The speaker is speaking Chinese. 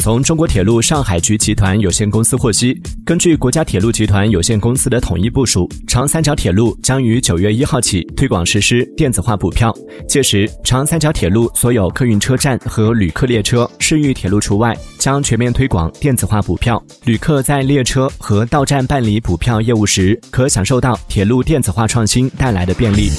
从中国铁路上海局集团有限公司获悉根据国家铁路集团有限公司的统一部署长三角铁路将于九月一号起推广实施电子化补票。届时长三角铁路所有客运车站和旅客列车市域铁路除外将全面推广电子化补票。旅客在列车和到站办理补票业务时可享受到铁路电子化创新带来的便利。